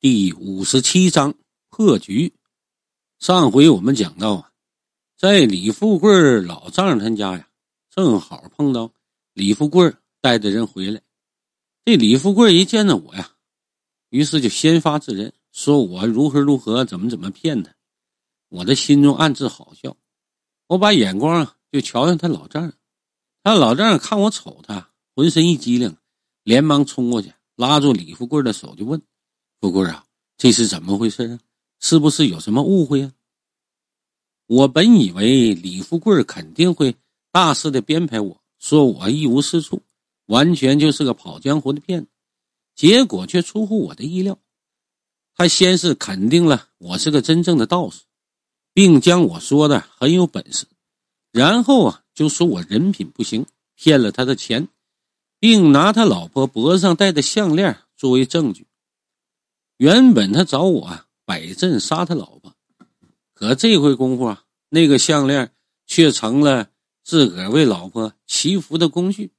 第五十七章破局。上回我们讲到啊，在李富贵老丈人他家呀，正好碰到李富贵带着人回来。这李富贵一见着我呀，于是就先发制人，说我如何如何，怎么怎么骗他。我的心中暗自好笑，我把眼光啊就瞧向他老丈人。他老丈人看我瞅他，浑身一激灵，连忙冲过去拉住李富贵的手，就问。富贵啊，这是怎么回事啊？是不是有什么误会啊？我本以为李富贵肯定会大肆的编排我，说我一无是处，完全就是个跑江湖的骗子。结果却出乎我的意料，他先是肯定了我是个真正的道士，并将我说的很有本事，然后啊就说我人品不行，骗了他的钱，并拿他老婆脖子上戴的项链作为证据。原本他找我摆阵杀他老婆，可这回功夫啊，那个项链却成了自个儿为老婆祈福的工具。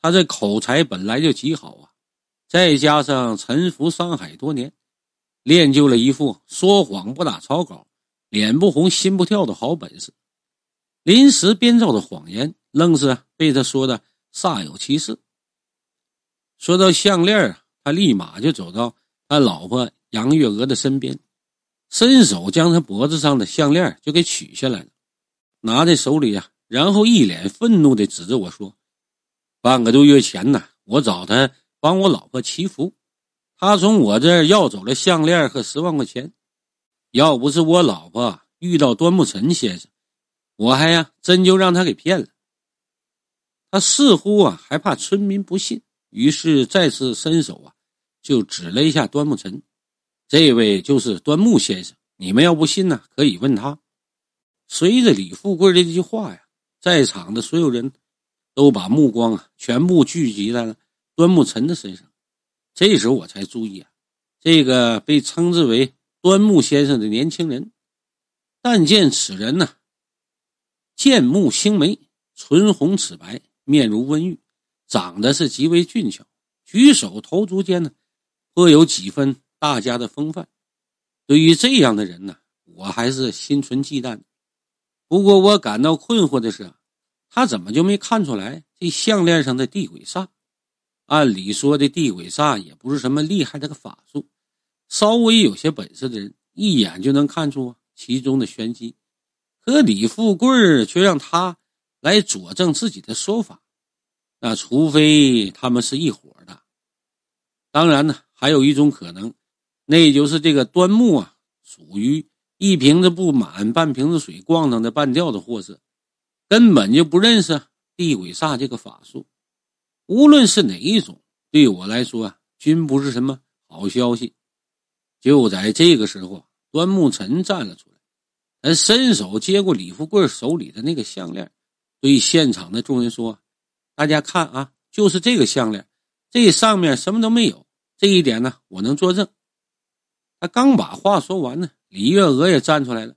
他这口才本来就极好啊，再加上沉浮商海多年，练就了一副说谎不打草稿、脸不红心不跳的好本事。临时编造的谎言，愣是被他说的煞有其事。说到项链啊，他立马就走到。他老婆杨月娥的身边，伸手将他脖子上的项链就给取下来了，拿在手里呀，然后一脸愤怒的指着我说：“半个多月前呢，我找他帮我老婆祈福，他从我这儿要走了项链和十万块钱。要不是我老婆遇到端木晨先生，我还呀真就让他给骗了。他似乎啊还怕村民不信，于是再次伸手啊。”就指了一下端木晨，这位就是端木先生。你们要不信呢，可以问他。随着李富贵这句话呀，在场的所有人都把目光啊全部聚集在了端木晨的身上。这时候我才注意啊，这个被称之为端木先生的年轻人，但见此人呢，剑目星眉，唇红齿白，面如温玉，长得是极为俊俏，举手投足间呢。颇有几分大家的风范，对于这样的人呢，我还是心存忌惮。不过我感到困惑的是，他怎么就没看出来这项链上的地鬼煞？按理说的地鬼煞也不是什么厉害的个法术，稍微有些本事的人一眼就能看出其中的玄机。可李富贵却让他来佐证自己的说法，那除非他们是一伙的。当然呢。还有一种可能，那就是这个端木啊，属于一瓶子不满半瓶子水咣当的半吊子货色，根本就不认识地鬼煞这个法术。无论是哪一种，对我来说啊，均不是什么好消息。就在这个时候，端木尘站了出来，他伸手接过李富贵手里的那个项链，对现场的众人说：“大家看啊，就是这个项链，这上面什么都没有。”这一点呢，我能作证。他刚把话说完呢，李月娥也站出来了。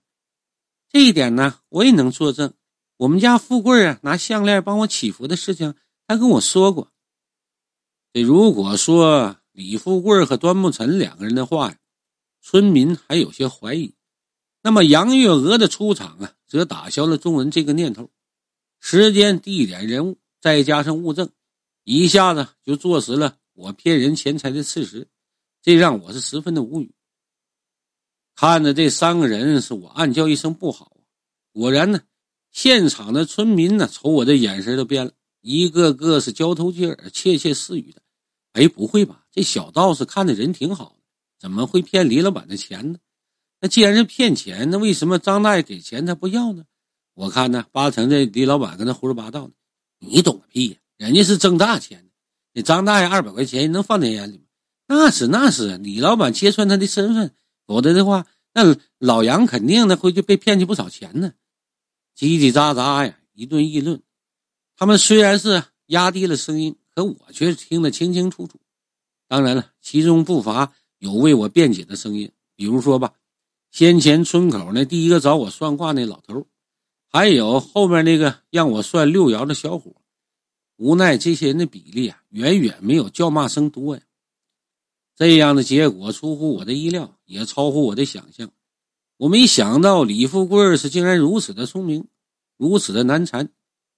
这一点呢，我也能作证。我们家富贵啊，拿项链帮我祈福的事情，他跟我说过。这如果说李富贵和端木晨两个人的话呀，村民还有些怀疑。那么杨月娥的出场啊，则打消了众人这个念头。时间、地点、人物，再加上物证，一下子就坐实了。我骗人钱财的事实，这让我是十分的无语。看着这三个人，是我暗叫一声不好啊！果然呢，现场的村民呢，瞅我的眼神都变了，一个个是交头接耳、窃窃私语的。哎，不会吧？这小道士看的人挺好的，怎么会骗李老板的钱呢？那既然是骗钱，那为什么张大爷给钱他不要呢？我看呢，八成这李老板跟他胡说八道呢。你懂个屁呀！人家是挣大钱的。你张大爷二百块钱，能放在眼里吗？那是那是，李老板揭穿他的身份，否则的话，那老杨肯定的会就被骗去不少钱呢。叽叽喳喳呀，一顿议论。他们虽然是压低了声音，可我却听得清清楚楚。当然了，其中不乏有为我辩解的声音，比如说吧，先前村口那第一个找我算卦那老头，还有后面那个让我算六爻的小伙。无奈这些人的比例啊，远远没有叫骂声多呀。这样的结果出乎我的意料，也超乎我的想象。我没想到李富贵是竟然如此的聪明，如此的难缠。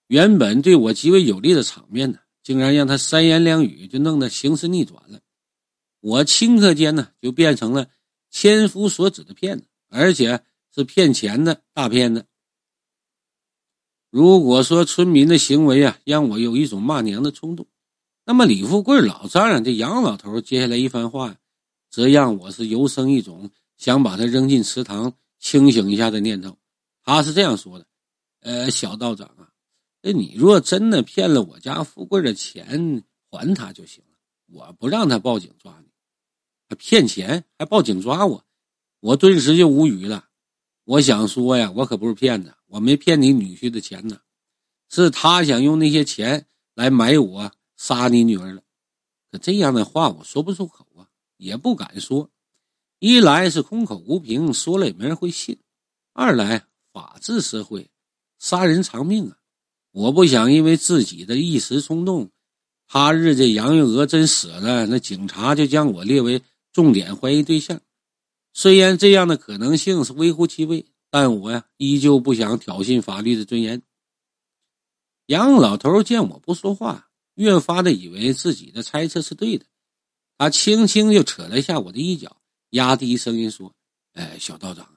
原本对我极为有利的场面呢，竟然让他三言两语就弄得形势逆转了。我顷刻间呢，就变成了千夫所指的骗子，而且是骗钱的大骗子。如果说村民的行为啊，让我有一种骂娘的冲动，那么李富贵老丈人这杨老头接下来一番话，则让我是油生一种想把他扔进池塘清醒一下的念头。他是这样说的：“呃，小道长啊。”那你若真的骗了我家富贵的钱，还他就行了。我不让他报警抓你，还骗钱还报警抓我，我顿时就无语了。我想说呀，我可不是骗子，我没骗你女婿的钱呢，是他想用那些钱来买我杀你女儿了。可这样的话我说不出口啊，也不敢说。一来是空口无凭，说了也没人会信；二来法治社会，杀人偿命啊。我不想因为自己的一时冲动，他日这杨玉娥真死了，那警察就将我列为重点怀疑对象。虽然这样的可能性是微乎其微，但我呀依旧不想挑衅法律的尊严。杨老头见我不说话，越发的以为自己的猜测是对的，他轻轻就扯了一下我的衣角，压低声音说：“哎，小道长，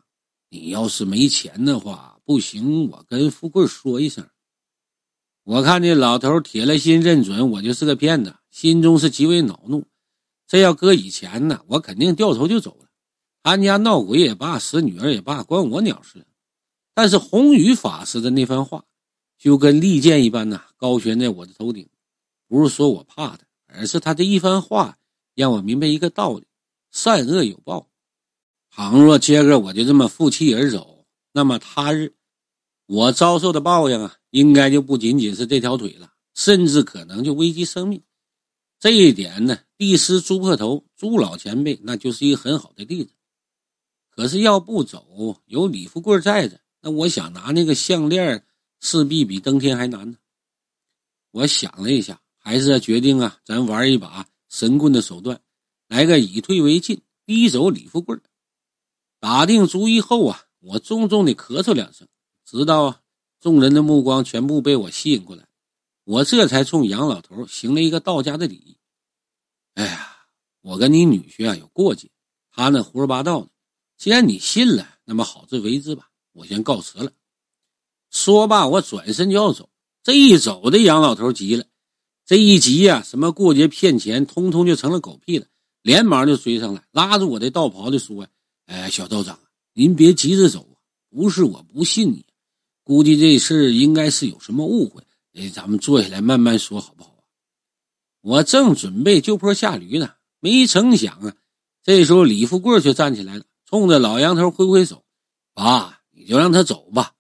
你要是没钱的话，不行，我跟富贵说一声。”我看这老头铁了心认准我就是个骗子，心中是极为恼怒。这要搁以前呢，我肯定掉头就走了。他家闹鬼也罢，死女儿也罢，关我鸟事。但是红雨法师的那番话，就跟利剑一般呐，高悬在我的头顶。不是说我怕他，而是他这一番话让我明白一个道理：善恶有报。倘若今个我就这么负气而走，那么他日我遭受的报应啊！应该就不仅仅是这条腿了，甚至可能就危及生命。这一点呢，帝师朱破头朱老前辈那就是一个很好的例子。可是要不走，有李富贵在着，那我想拿那个项链，势必比登天还难呢。我想了一下，还是决定啊，咱玩一把神棍的手段，来个以退为进，逼走李富贵。打定主意后啊，我重重的咳嗽两声，直到。众人的目光全部被我吸引过来，我这才冲杨老头行了一个道家的礼。哎呀，我跟你女婿啊有过节，他那胡说八道的，既然你信了，那么好自为之吧。我先告辞了。说罢，我转身就要走。这一走的杨老头急了，这一急呀，什么过节骗钱，通通就成了狗屁了，连忙就追上来，拉住我的道袍就说：“哎，小道长，您别急着走啊，不是我不信你。”估计这事应该是有什么误会，哎，咱们坐下来慢慢说，好不好？我正准备就坡下驴呢，没成想啊，这时候李富贵却站起来了，冲着老杨头挥挥手：“爸，你就让他走吧。”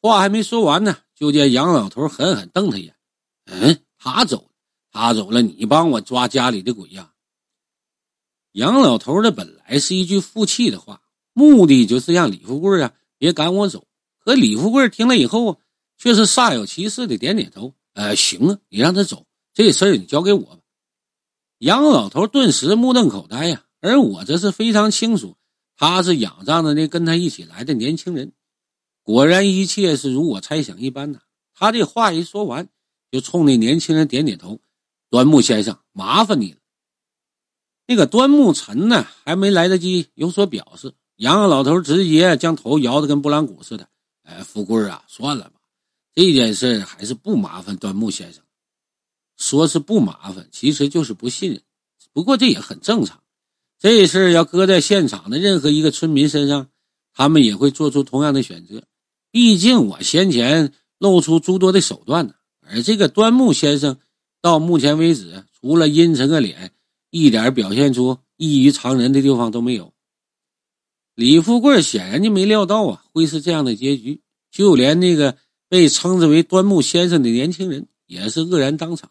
话还没说完呢，就见杨老头狠狠瞪他一眼：“嗯，他走，他走了，你帮我抓家里的鬼呀？”杨老头的本来是一句负气的话，目的就是让李富贵啊别赶我走。可李富贵听了以后啊，却是煞有其事的点点头。呃，行啊，你让他走，这事儿你交给我吧。杨老头顿时目瞪口呆呀，而我则是非常清楚，他是仰仗着那跟他一起来的年轻人。果然，一切是如我猜想一般呐。他这话一说完，就冲那年轻人点点头：“端木先生，麻烦你了。”那个端木晨呢，还没来得及有所表示，杨老头直接将头摇得跟拨浪鼓似的。哎，富贵啊，算了吧，这件事还是不麻烦端木先生。说是不麻烦，其实就是不信任。不过这也很正常，这事要搁在现场的任何一个村民身上，他们也会做出同样的选择。毕竟我先前露出诸多的手段呢，而这个端木先生到目前为止，除了阴沉个脸，一点表现出异于常人的地方都没有。李富贵显然就没料到啊，会是这样的结局。就连那个被称之为端木先生的年轻人也是愕然当场。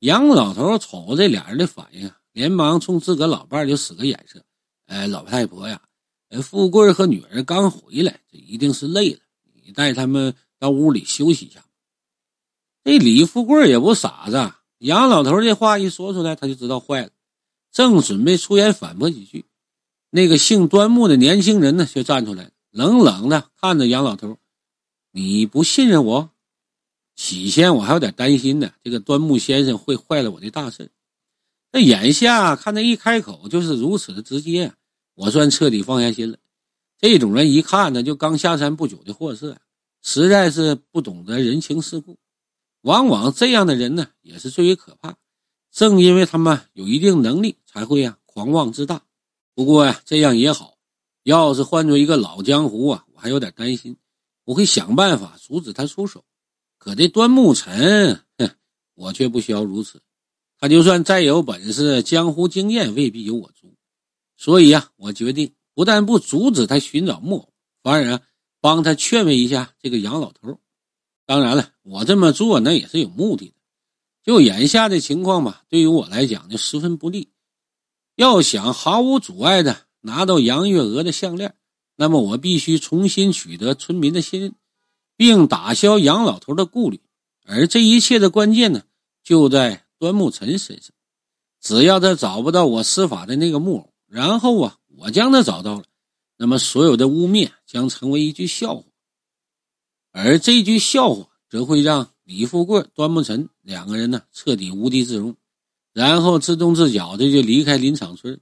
杨老头瞅着这俩人的反应，连忙冲自个老伴就使个眼色：“哎，老太婆呀，富贵和女儿刚回来，这一定是累了，你带他们到屋里休息一下。”这李富贵也不傻子，杨老头这话一说出来，他就知道坏了。正准备出言反驳几句，那个姓端木的年轻人呢，却站出来，冷冷的看着杨老头：“你不信任我？”起先我还有点担心呢，这个端木先生会坏了我的大事。那眼下看他一开口就是如此的直接，我算彻底放下心了。这种人一看呢，就刚下山不久的货色，实在是不懂得人情世故。往往这样的人呢，也是最为可怕。正因为他们有一定能力，才会啊狂妄自大。不过呀，这样也好。要是换做一个老江湖啊，我还有点担心。我会想办法阻止他出手。可这端木尘，哼，我却不需要如此。他就算再有本事，江湖经验未必有我足。所以啊，我决定不但不阻止他寻找木偶，反而帮他劝慰一下这个杨老头。当然了，我这么做那也是有目的的。就眼下的情况吧，对于我来讲就十分不利。要想毫无阻碍的拿到杨月娥的项链，那么我必须重新取得村民的信任，并打消杨老头的顾虑。而这一切的关键呢，就在端木尘身上。只要他找不到我施法的那个木偶，然后啊，我将他找到了，那么所有的污蔑将成为一句笑话，而这句笑话则会让。李富贵、端木尘两个人呢，彻底无地自容，然后自动自脚的就离开林场村。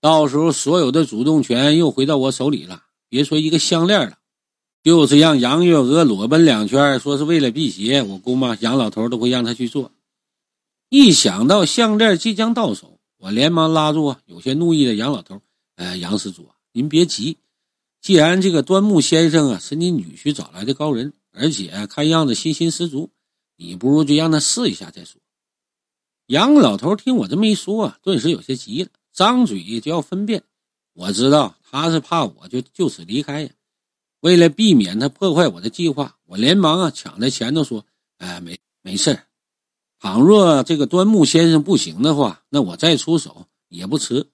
到时候，所有的主动权又回到我手里了。别说一个项链了，就是让杨月娥裸奔两圈，说是为了辟邪，我估摸杨老头都会让他去做。一想到项链即将到手，我连忙拉住有些怒意的杨老头：“哎，杨施主啊，您别急，既然这个端木先生啊是你女婿找来的高人。”而且看样子信心十足，你不如就让他试一下再说。杨老头听我这么一说啊，顿时有些急了，张嘴就要分辨。我知道他是怕我就就此离开呀。为了避免他破坏我的计划，我连忙啊抢在前头说：“哎，没没事倘若这个端木先生不行的话，那我再出手也不迟。”